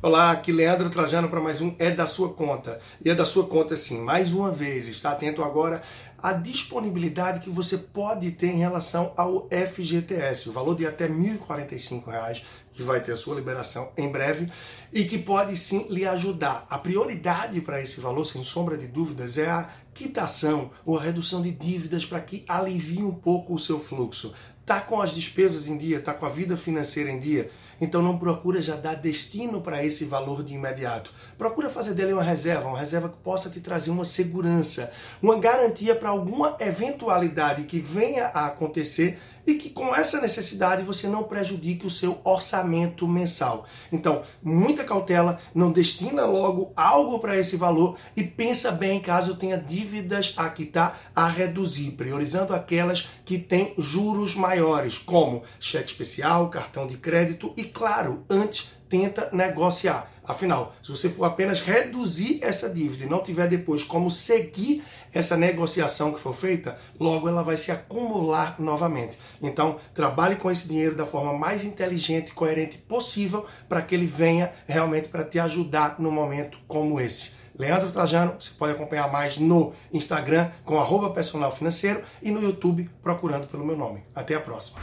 Olá, aqui Leandro Trajano para mais um É da Sua Conta. E é da sua conta sim, mais uma vez, está atento agora à disponibilidade que você pode ter em relação ao FGTS, o valor de até R$ 1.045, que vai ter a sua liberação em breve e que pode sim lhe ajudar. A prioridade para esse valor, sem sombra de dúvidas, é a quitação ou a redução de dívidas para que alivie um pouco o seu fluxo. Tá com as despesas em dia, tá com a vida financeira em dia, então não procura já dar destino para esse valor de imediato. Procura fazer dele uma reserva, uma reserva que possa te trazer uma segurança, uma garantia para alguma eventualidade que venha a acontecer e que com essa necessidade você não prejudique o seu orçamento mensal. Então, muita cautela, não destina logo algo para esse valor e pensa bem caso tenha dívidas a quitar, a reduzir, priorizando aquelas que têm juros maiores, como cheque especial, cartão de crédito e, claro, antes tenta negociar. Afinal, se você for apenas reduzir essa dívida e não tiver depois como seguir essa negociação que for feita, logo ela vai se acumular novamente. Então, trabalhe com esse dinheiro da forma mais inteligente e coerente possível para que ele venha realmente para te ajudar num momento como esse. Leandro Trajano, você pode acompanhar mais no Instagram com arroba personal financeiro e no YouTube procurando pelo meu nome. Até a próxima.